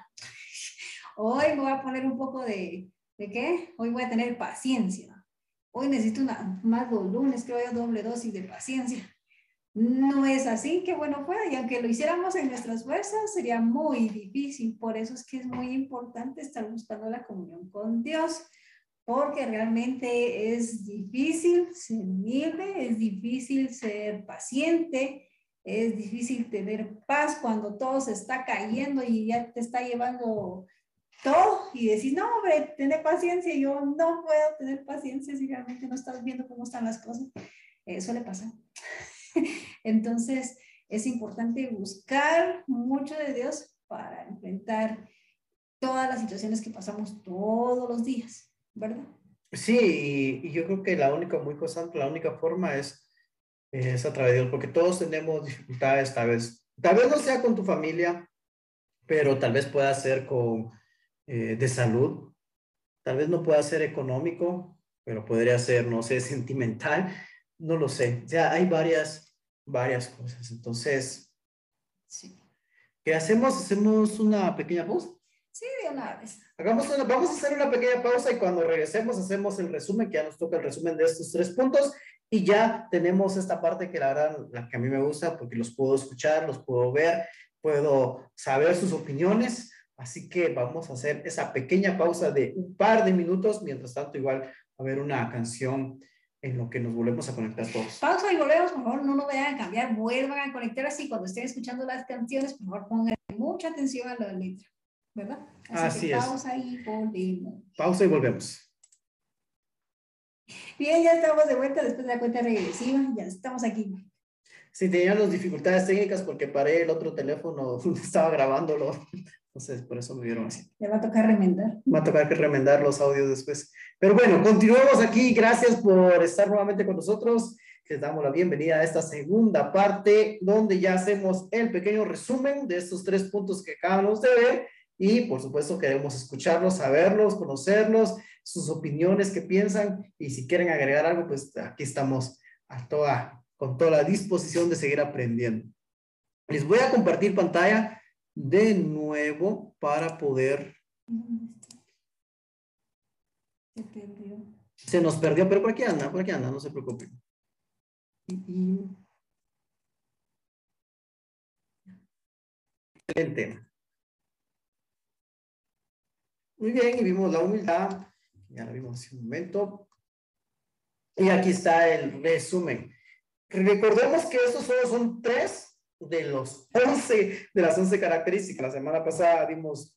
Hoy voy a poner un poco de, ¿de qué? Hoy voy a tener paciencia. Hoy necesito una, más lunes, creo doble dosis de paciencia no es así, que bueno fuera, y aunque lo hiciéramos en nuestras fuerzas, sería muy difícil. Por eso es que es muy importante estar buscando la comunión con Dios, porque realmente es difícil ser humilde, es difícil ser paciente, es difícil tener paz cuando todo se está cayendo y ya te está llevando todo y decís, no, hombre, tener paciencia. Yo no puedo tener paciencia si realmente no estás viendo cómo están las cosas. Eso le pasa. Entonces, es importante buscar mucho de Dios para enfrentar todas las situaciones que pasamos todos los días, ¿verdad? Sí, y, yo creo que la única, muy constante, la única forma es, es a través de Dios, porque todos tenemos dificultades, tal vez, tal vez no sea con tu familia, pero tal vez pueda ser con, eh, de salud, tal vez no pueda ser económico, pero podría ser, no sé, sentimental, no lo sé. O sea, hay varias, varias cosas. Entonces, sí. ¿qué hacemos? ¿Hacemos una pequeña pausa? Sí, de una vez. Hagamos una, vamos a hacer una pequeña pausa y cuando regresemos hacemos el resumen, que ya nos toca el resumen de estos tres puntos y ya tenemos esta parte que la verdad, la que a mí me gusta porque los puedo escuchar, los puedo ver, puedo saber sus opiniones. Así que vamos a hacer esa pequeña pausa de un par de minutos. Mientras tanto, igual a ver una canción en lo que nos volvemos a conectar todos. Pausa y volvemos, por favor, no nos vayan a cambiar, vuelvan a conectar así cuando estén escuchando las canciones, por favor, pongan mucha atención a la letra, ¿verdad? Así, es. Pausa y volvemos. Pausa y volvemos. Bien, ya estamos de vuelta después de la cuenta regresiva, ya estamos aquí. Sí, teníamos dificultades técnicas porque paré el otro teléfono, estaba grabándolo, entonces por eso me vieron así. Le va a tocar remendar. Va a tocar que remendar los audios después. Pero bueno, continuamos aquí, gracias por estar nuevamente con nosotros. Les damos la bienvenida a esta segunda parte donde ya hacemos el pequeño resumen de estos tres puntos que acabamos de ver y por supuesto queremos escucharlos, saberlos, conocerlos, sus opiniones, qué piensan y si quieren agregar algo, pues aquí estamos a toda, con toda la disposición de seguir aprendiendo. Les voy a compartir pantalla de nuevo para poder... Se nos perdió, pero por aquí anda, por aquí anda, no se preocupen. El tema. Muy bien, y vimos la humildad, ya la vimos hace un momento. Y aquí está el resumen. Recordemos que estos solo son tres de los once, de las once características. La semana pasada vimos,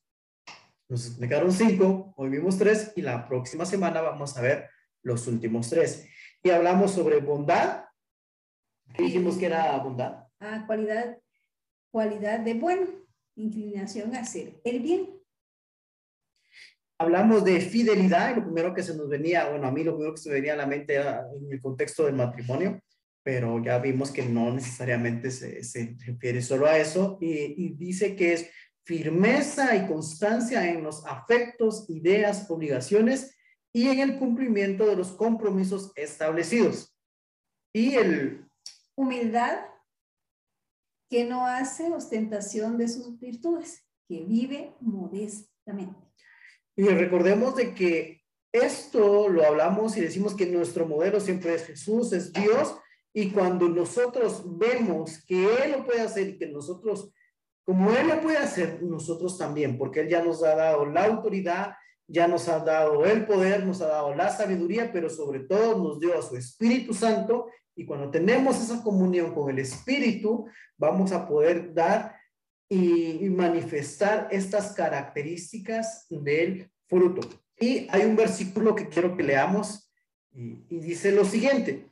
nos explicaron cinco, hoy vimos tres y la próxima semana vamos a ver los últimos tres. Y hablamos sobre bondad, dijimos que era bondad? Ah, cualidad, cualidad de bueno, inclinación a hacer el bien. Hablamos de fidelidad y lo primero que se nos venía, bueno, a mí lo primero que se me venía a la mente era en el contexto del matrimonio, pero ya vimos que no necesariamente se, se refiere solo a eso y, y dice que es firmeza y constancia en los afectos, ideas, obligaciones y en el cumplimiento de los compromisos establecidos. Y el Humildad que no hace ostentación de sus virtudes, que vive modestamente. Y recordemos de que esto lo hablamos y decimos que nuestro modelo siempre es Jesús, es Dios, y cuando nosotros vemos que Él lo puede hacer y que nosotros, como Él lo puede hacer, nosotros también, porque Él ya nos ha dado la autoridad, ya nos ha dado el poder, nos ha dado la sabiduría, pero sobre todo nos dio a su Espíritu Santo y cuando tenemos esa comunión con el Espíritu, vamos a poder dar y, manifestar estas características del fruto. Y hay un versículo que quiero que leamos y, y dice lo siguiente.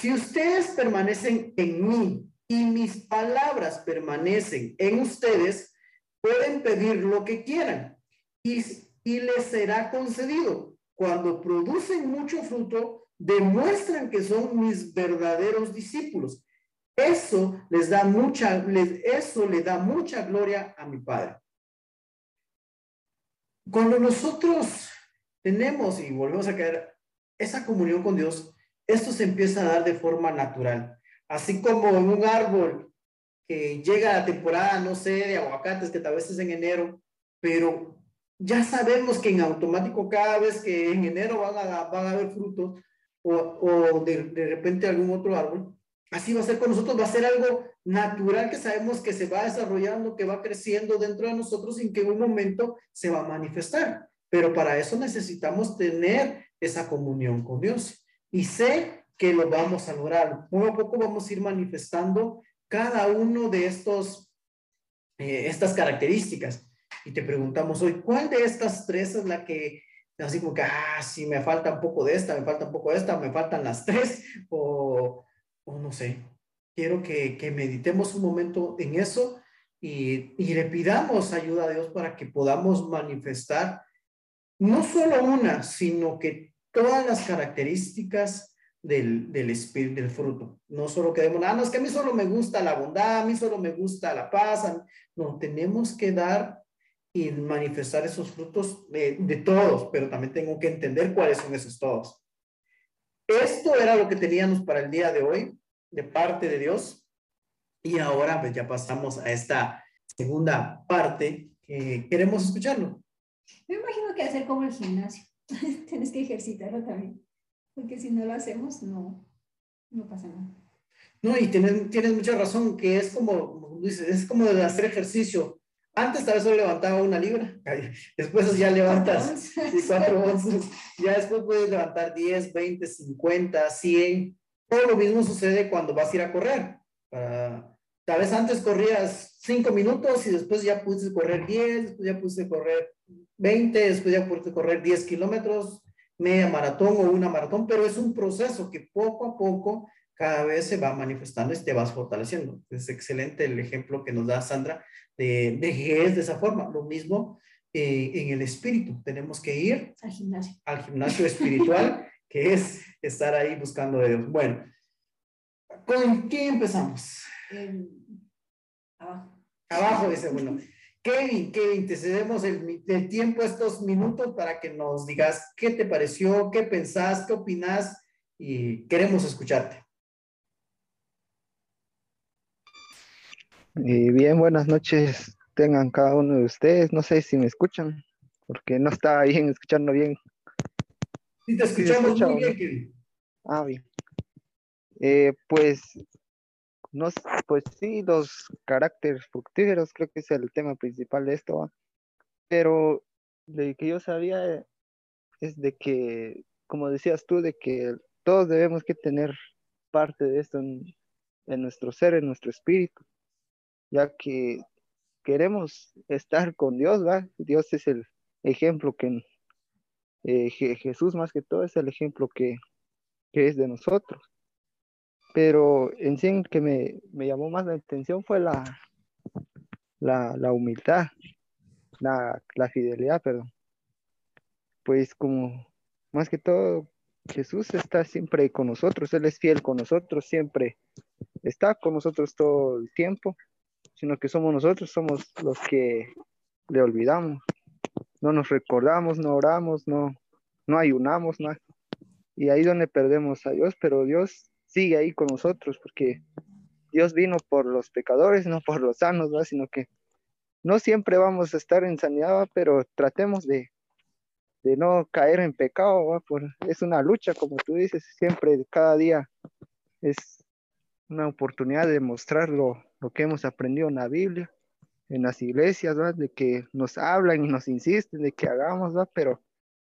Si ustedes permanecen en mí y mis palabras permanecen en ustedes, pueden pedir lo que quieran y, y les será concedido. Cuando producen mucho fruto, demuestran que son mis verdaderos discípulos. Eso les da mucha, eso le da mucha gloria a mi Padre. Cuando nosotros tenemos y volvemos a caer esa comunión con Dios, esto se empieza a dar de forma natural. Así como en un árbol que llega la temporada, no sé, de aguacates, que tal vez es en enero, pero ya sabemos que en automático cada vez que en enero van a, van a haber frutos, o, de, de, repente algún otro árbol, así va a ser con nosotros, va a ser algo natural que sabemos que se va desarrollando, que va creciendo dentro de nosotros y que en un momento se va a manifestar. Pero para eso necesitamos tener esa comunión con Dios. Y sé que lo vamos a lograr. Poco a poco vamos a ir manifestando cada uno de estos, eh, estas características. Y te preguntamos hoy, ¿cuál de estas tres es la que así como que, ah, sí, me falta un poco de esta, me falta un poco de esta, me faltan las tres, o, o no sé. Quiero que, que, meditemos un momento en eso y, y, le pidamos ayuda a Dios para que podamos manifestar no solo una, sino que todas las características del, del espíritu, del fruto. No solo quedemos, ah, no, es que a mí solo me gusta la bondad, a mí solo me gusta la paz. No, tenemos que dar y manifestar esos frutos de, de, todos, pero también tengo que entender cuáles son esos todos. Esto era lo que teníamos para el día de hoy de parte de Dios y ahora pues, ya pasamos a esta segunda parte que queremos escucharlo. Me imagino que hacer como el gimnasio, tienes que ejercitarlo también, porque si no lo hacemos no, no pasa nada. No, y tienes, tienes mucha razón, que es como, dices, es como de hacer ejercicio antes tal vez solo levantaba una libra, después ya levantas cuatro onzas, ya después puedes levantar 10, 20, 50, 100. Todo lo mismo sucede cuando vas a ir a correr. tal vez antes corrías 5 minutos y después ya pudiste correr 10, después ya pudiste correr 20, después ya pudiste correr 10 kilómetros media maratón o una maratón, pero es un proceso que poco a poco cada vez se va manifestando y te vas fortaleciendo. Es excelente el ejemplo que nos da Sandra de, de que es de esa forma. Lo mismo eh, en el espíritu. Tenemos que ir al gimnasio, al gimnasio espiritual, que es estar ahí buscando a Dios. Bueno, ¿con qué empezamos? Abajo. Abajo dice, bueno. Kevin, Kevin, te cedemos el, el, tiempo, estos minutos para que nos digas qué te pareció, qué pensás, qué opinás y queremos escucharte. Y bien, buenas noches tengan cada uno de ustedes. No sé si me escuchan, porque no está bien escuchando bien. Sí, te escuchamos muy bien, Kevin. Ah, bien. Eh, pues, no, pues sí, los caracteres fructíferos creo que es el tema principal de esto, pero de que yo sabía es de que, como decías tú, de que todos debemos que tener parte de esto en, en nuestro ser, en nuestro espíritu, ya que queremos estar con Dios, ¿va? Dios es el ejemplo que eh, Jesús más que todo es el ejemplo que, es de nosotros. Pero en sí que me, llamó más la atención fue la, la, humildad, la, la fidelidad, perdón. Pues como más que todo Jesús está siempre con nosotros, Él es fiel con nosotros, siempre está con nosotros todo el tiempo sino que somos nosotros, somos los que le olvidamos. No nos recordamos, no oramos, no, no ayunamos, no. Y ahí donde perdemos a Dios, pero Dios sigue ahí con nosotros, porque Dios vino por los pecadores, no por los sanos, ¿va? sino que no siempre vamos a estar en sanidad, pero tratemos de, de no caer en pecado, ¿va? Por, es una lucha, como tú dices, siempre, cada día es una oportunidad de mostrarlo lo que hemos aprendido en la Biblia, en las iglesias, ¿verdad? de que nos hablan y nos insisten de que hagamos, ¿verdad? pero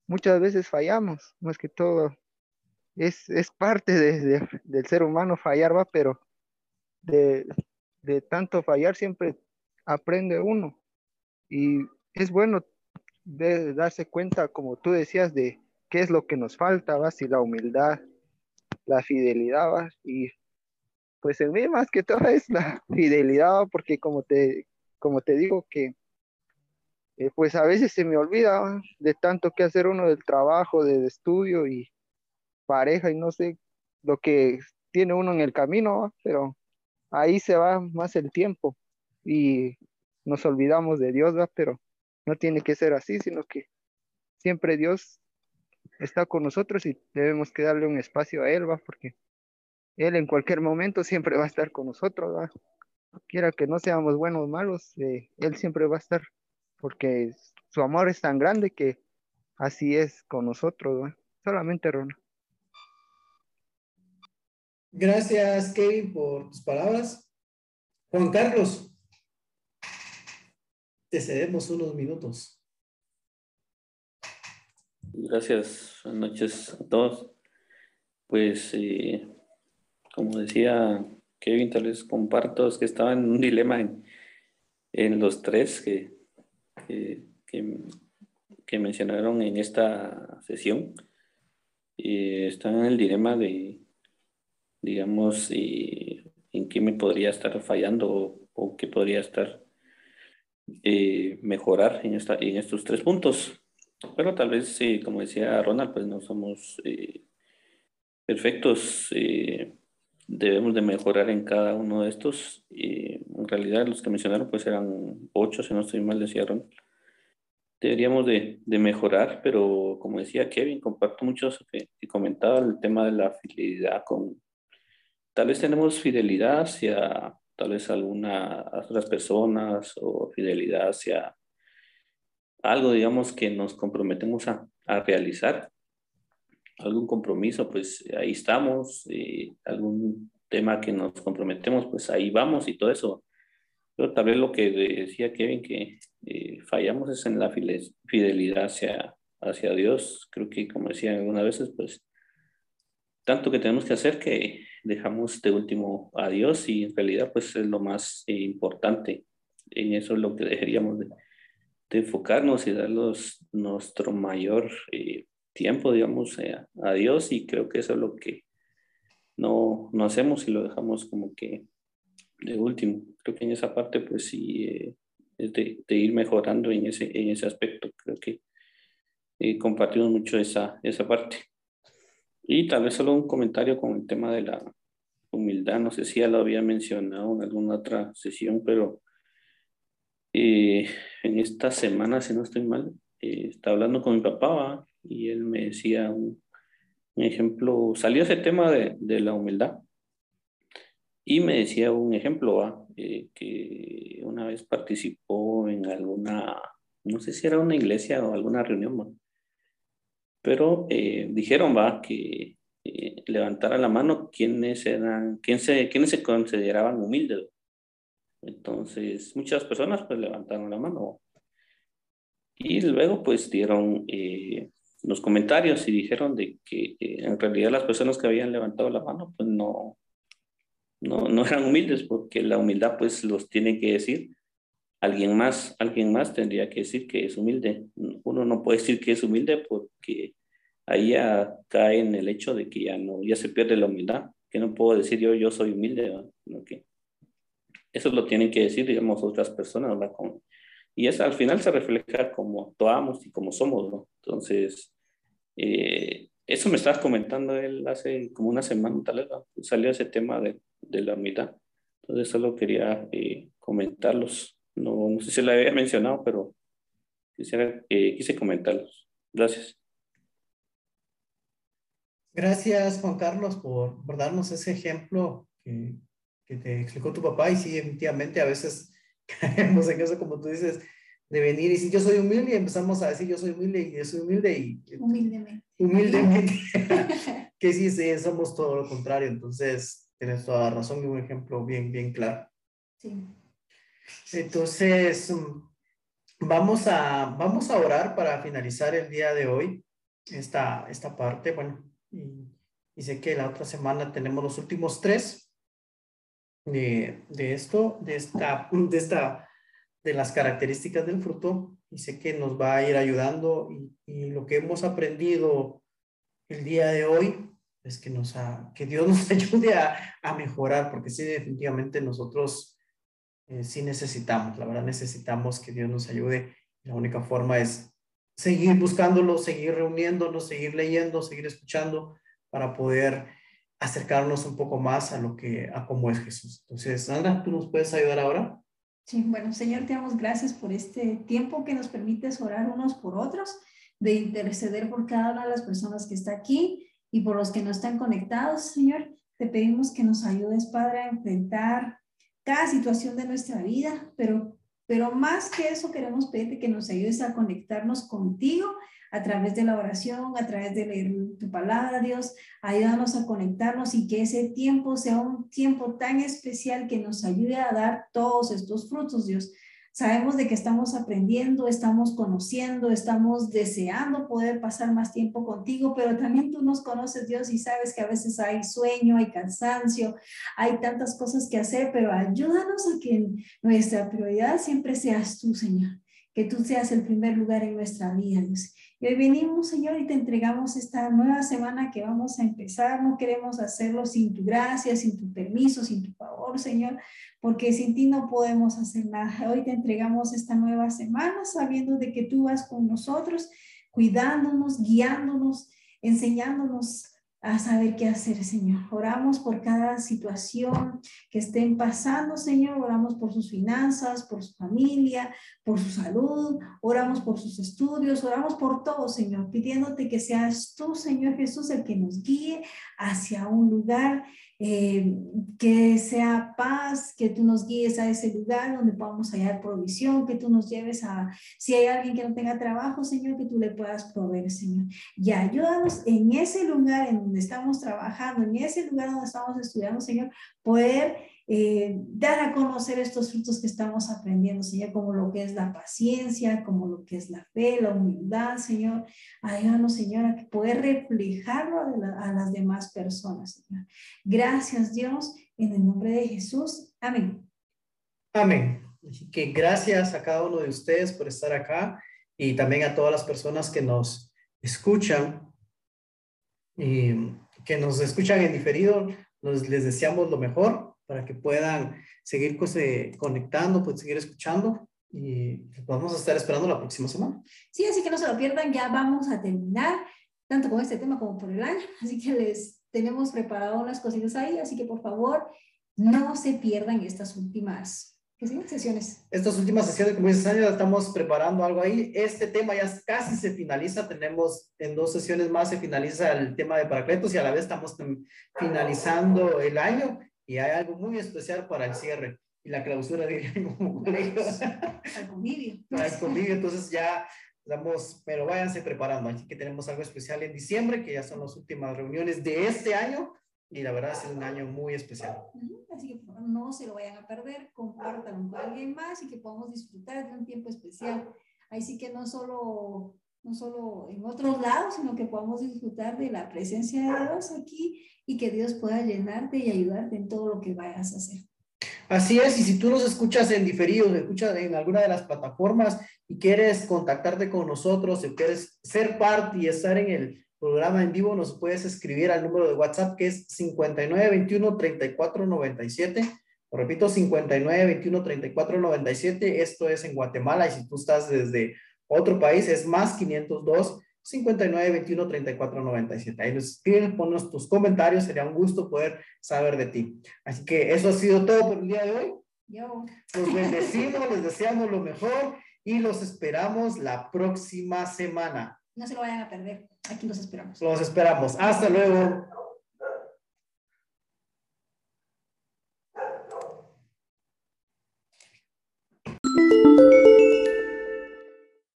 muchas veces fallamos, más que todo es, es parte de, del ser humano fallar, ¿va? pero de, de tanto fallar siempre aprende uno y es bueno de darse cuenta, como tú decías, de qué es lo que nos falta, ¿va? si la humildad, la fidelidad, ¿va? y pues en mí más que todo es la fidelidad, porque como te, como te digo que eh, pues a veces se me olvida de tanto que hacer uno del trabajo, del estudio y pareja y no sé lo que tiene uno en el camino, pero ahí se va más el tiempo y nos olvidamos de Dios, pero no tiene que ser así, sino que siempre Dios está con nosotros y debemos que darle un espacio a Él, ¿va? porque él en cualquier momento siempre va a estar con nosotros, quiera que no seamos buenos o malos, eh, Él siempre va a estar, porque su amor es tan grande que así es con nosotros, solamente Rona. Gracias, Kevin, por tus palabras. Juan Carlos, te cedemos unos minutos. Gracias, buenas noches a todos. Pues eh, como decía Kevin, tal vez comparto, que estaba en un dilema en, los tres que, que, mencionaron en esta sesión. Y están en el dilema de, digamos, en qué me podría estar fallando o, qué podría estar eh, mejorar en, esta, en estos tres puntos. Pero tal vez, como decía Ronald, pues no somos eh, perfectos. Eh, debemos de mejorar en cada uno de estos. Y en realidad los que mencionaron pues eran ocho, si no estoy mal, decía Ron. Deberíamos de, de mejorar, pero como decía Kevin, comparto mucho eso que, comentaba, el tema de la fidelidad con... Tal vez tenemos fidelidad hacia tal vez algunas otras personas o fidelidad hacia algo, digamos, que nos comprometemos a, a realizar, algún compromiso, pues ahí estamos, eh, algún tema que nos comprometemos, pues ahí vamos y todo eso. Pero tal vez lo que decía Kevin, que eh, fallamos es en la fidelidad hacia, hacia Dios. Creo que, como decía algunas veces, pues tanto que tenemos que hacer que dejamos de último a Dios y en realidad pues es lo más eh, importante. En eso es lo que deberíamos de, enfocarnos y darnos nuestro mayor tiempo, digamos, eh, a Dios y creo que eso es lo que no, no hacemos y lo dejamos como que de último. Creo que en esa parte, pues sí, eh, es de, ir mejorando en ese, en ese aspecto. Creo que eh, compartimos mucho esa, esa parte. Y tal vez solo un comentario con el tema de la humildad. No sé si ya lo había mencionado en alguna otra sesión, pero eh, en esta semana, si no estoy mal, eh, estaba hablando con mi papá y él me decía un, ejemplo, salió ese tema de, de, la humildad. Y me decía un ejemplo, eh, que una vez participó en alguna, no sé si era una iglesia o alguna reunión, pero dijeron, va, que levantara la mano quienes eran, quién se, quienes se consideraban humildes. Entonces, muchas personas pues levantaron la mano. Y luego pues dieron eh, los comentarios y dijeron de que en realidad las personas que habían levantado la mano pues no, no, no eran humildes porque la humildad pues los tiene que decir alguien más, alguien más tendría que decir que es humilde. Uno no puede decir que es humilde porque ahí ya cae en el hecho de que ya no, ya se pierde la humildad, que no puedo decir yo, yo soy humilde, ¿no? que eso lo tienen que decir, digamos, otras personas, ¿verdad? y eso al final se refleja como actuamos y como somos, ¿no? Entonces, eh, eso me estabas comentando él hace como una semana, tal vez, salió ese tema de, de la mitad. Entonces, solo quería eh, comentarlos. No, no, sé si lo había mencionado, pero quisiera, eh, quise comentarlos. Gracias. Gracias, Juan Carlos, por, por darnos ese ejemplo que, que te explicó tu papá y sí, efectivamente a veces caemos en eso, como tú dices, de venir y si yo soy humilde y empezamos a decir yo soy humilde y yo soy humilde y... Humildemente. Humildemente. que sí, sí, somos todo lo contrario. Entonces, tienes toda la razón y un ejemplo bien, bien claro. Sí. Entonces, vamos a, vamos a orar para finalizar el día de hoy, esta, esta parte. Bueno, y, y sé que la otra semana tenemos los últimos tres de, de esto, de esta, de esta, de las características del fruto y sé que nos va a ir ayudando y, y lo que hemos aprendido el día de hoy es que, nos que Dios nos ayude a, a, mejorar, porque sí, definitivamente nosotros eh, sí necesitamos, la verdad necesitamos que Dios nos ayude. La única forma es seguir buscándolo, seguir reuniéndonos, seguir leyendo, seguir escuchando para poder acercarnos un poco más a lo que, a cómo es Jesús. Entonces, Sandra, ¿tú nos puedes ayudar ahora? Sí, bueno, Señor, te damos gracias por este tiempo que nos permites orar unos por otros, de interceder por cada una de las personas que está aquí y por los que no están conectados, Señor. Te pedimos que nos ayudes, Padre, a enfrentar cada situación de nuestra vida, pero, pero más que eso queremos pedirte que nos ayudes a conectarnos contigo a través de la oración, a través de leer tu palabra, Dios. Ayúdanos a conectarnos y que ese tiempo sea un tiempo tan especial que nos ayude a dar todos estos frutos, Dios. Sabemos de que estamos aprendiendo, estamos conociendo, estamos deseando poder pasar más tiempo contigo, pero también tú nos conoces, Dios, y sabes que a veces hay sueño, hay cansancio, hay tantas cosas que hacer, pero ayúdanos a que nuestra prioridad siempre seas tú, Señor, que tú seas el primer lugar en nuestra vida, Dios. Y hoy venimos, Señor, y te entregamos esta nueva semana que vamos a empezar. No queremos hacerlo sin tu gracia, sin tu permiso, sin tu favor, Señor, porque sin ti no podemos hacer nada. Hoy te entregamos esta nueva semana sabiendo de que tú vas con nosotros, cuidándonos, guiándonos, enseñándonos a saber qué hacer, Señor. Oramos por cada situación que estén pasando, Señor. Oramos por sus finanzas, por su familia, por su salud. Oramos por sus estudios. Oramos por todo, Señor, pidiéndote que seas tú, Señor Jesús, el que nos guíe hacia un lugar eh, que sea paz, que tú nos guíes a ese lugar donde podamos hallar provisión, que tú nos lleves a, si hay alguien que no tenga trabajo, Señor, que tú le puedas proveer, Señor. Y ayúdanos en ese lugar en donde estamos trabajando, en ese lugar donde estamos estudiando, Señor, poder eh, dar a conocer estos frutos que estamos aprendiendo, Señor, como lo que es la paciencia, como lo que es la fe, la humildad, Señor. Ayúdanos, Señor, a poder reflejarlo a, las demás personas. Gracias, Dios, en el nombre de Jesús. Amén. Amén. Que gracias a cada uno de ustedes por estar acá y también a todas las personas que nos escuchan y que nos escuchan en diferido, nos, les deseamos lo mejor para que puedan seguir pues, eh, conectando, pues seguir escuchando y pues, vamos a estar esperando la próxima semana. Sí, así que no se lo pierdan, ya vamos a terminar tanto con este tema como por el año, así que les tenemos preparado unas cositas ahí, así que por favor no se pierdan estas últimas ¿qué sesiones. Estas últimas sesiones, como dices, año estamos preparando algo ahí. Este tema ya casi se finaliza. Tenemos en dos sesiones más se finaliza el tema de Paracletos y a la vez estamos finalizando el año y hay algo muy especial para el cierre y la clausura, diría como colegio. Al convivio. Al convivio, entonces ya Vamos, pero váyanse preparando. Aquí que tenemos algo especial en diciembre, que ya son las últimas reuniones de este año y la verdad es un año muy especial. Así que no se lo vayan a perder, compartan con alguien más y que podamos disfrutar de un tiempo especial. Ahí sí que no solo, no solo en otros lados, sino que podamos disfrutar de la presencia de Dios aquí y que Dios pueda llenarte y ayudarte en todo lo que vayas a hacer. Así es, y si tú nos escuchas en diferido, escuchas en alguna de las plataformas y quieres contactarte con nosotros, o quieres ser parte y estar en el programa en vivo, nos puedes escribir al número de WhatsApp que es 5921-3497. Lo repito, 5921-3497. Esto es en Guatemala y si tú estás desde otro país es más 502 5921-3497. Ahí nos escriben, ponnos tus comentarios, sería un gusto poder saber de ti. Así que eso ha sido todo por el día de hoy. Yo. Los bendecimos, les deseamos lo mejor y los esperamos la próxima semana. No se lo vayan a perder. Aquí los esperamos. Los esperamos. Hasta luego.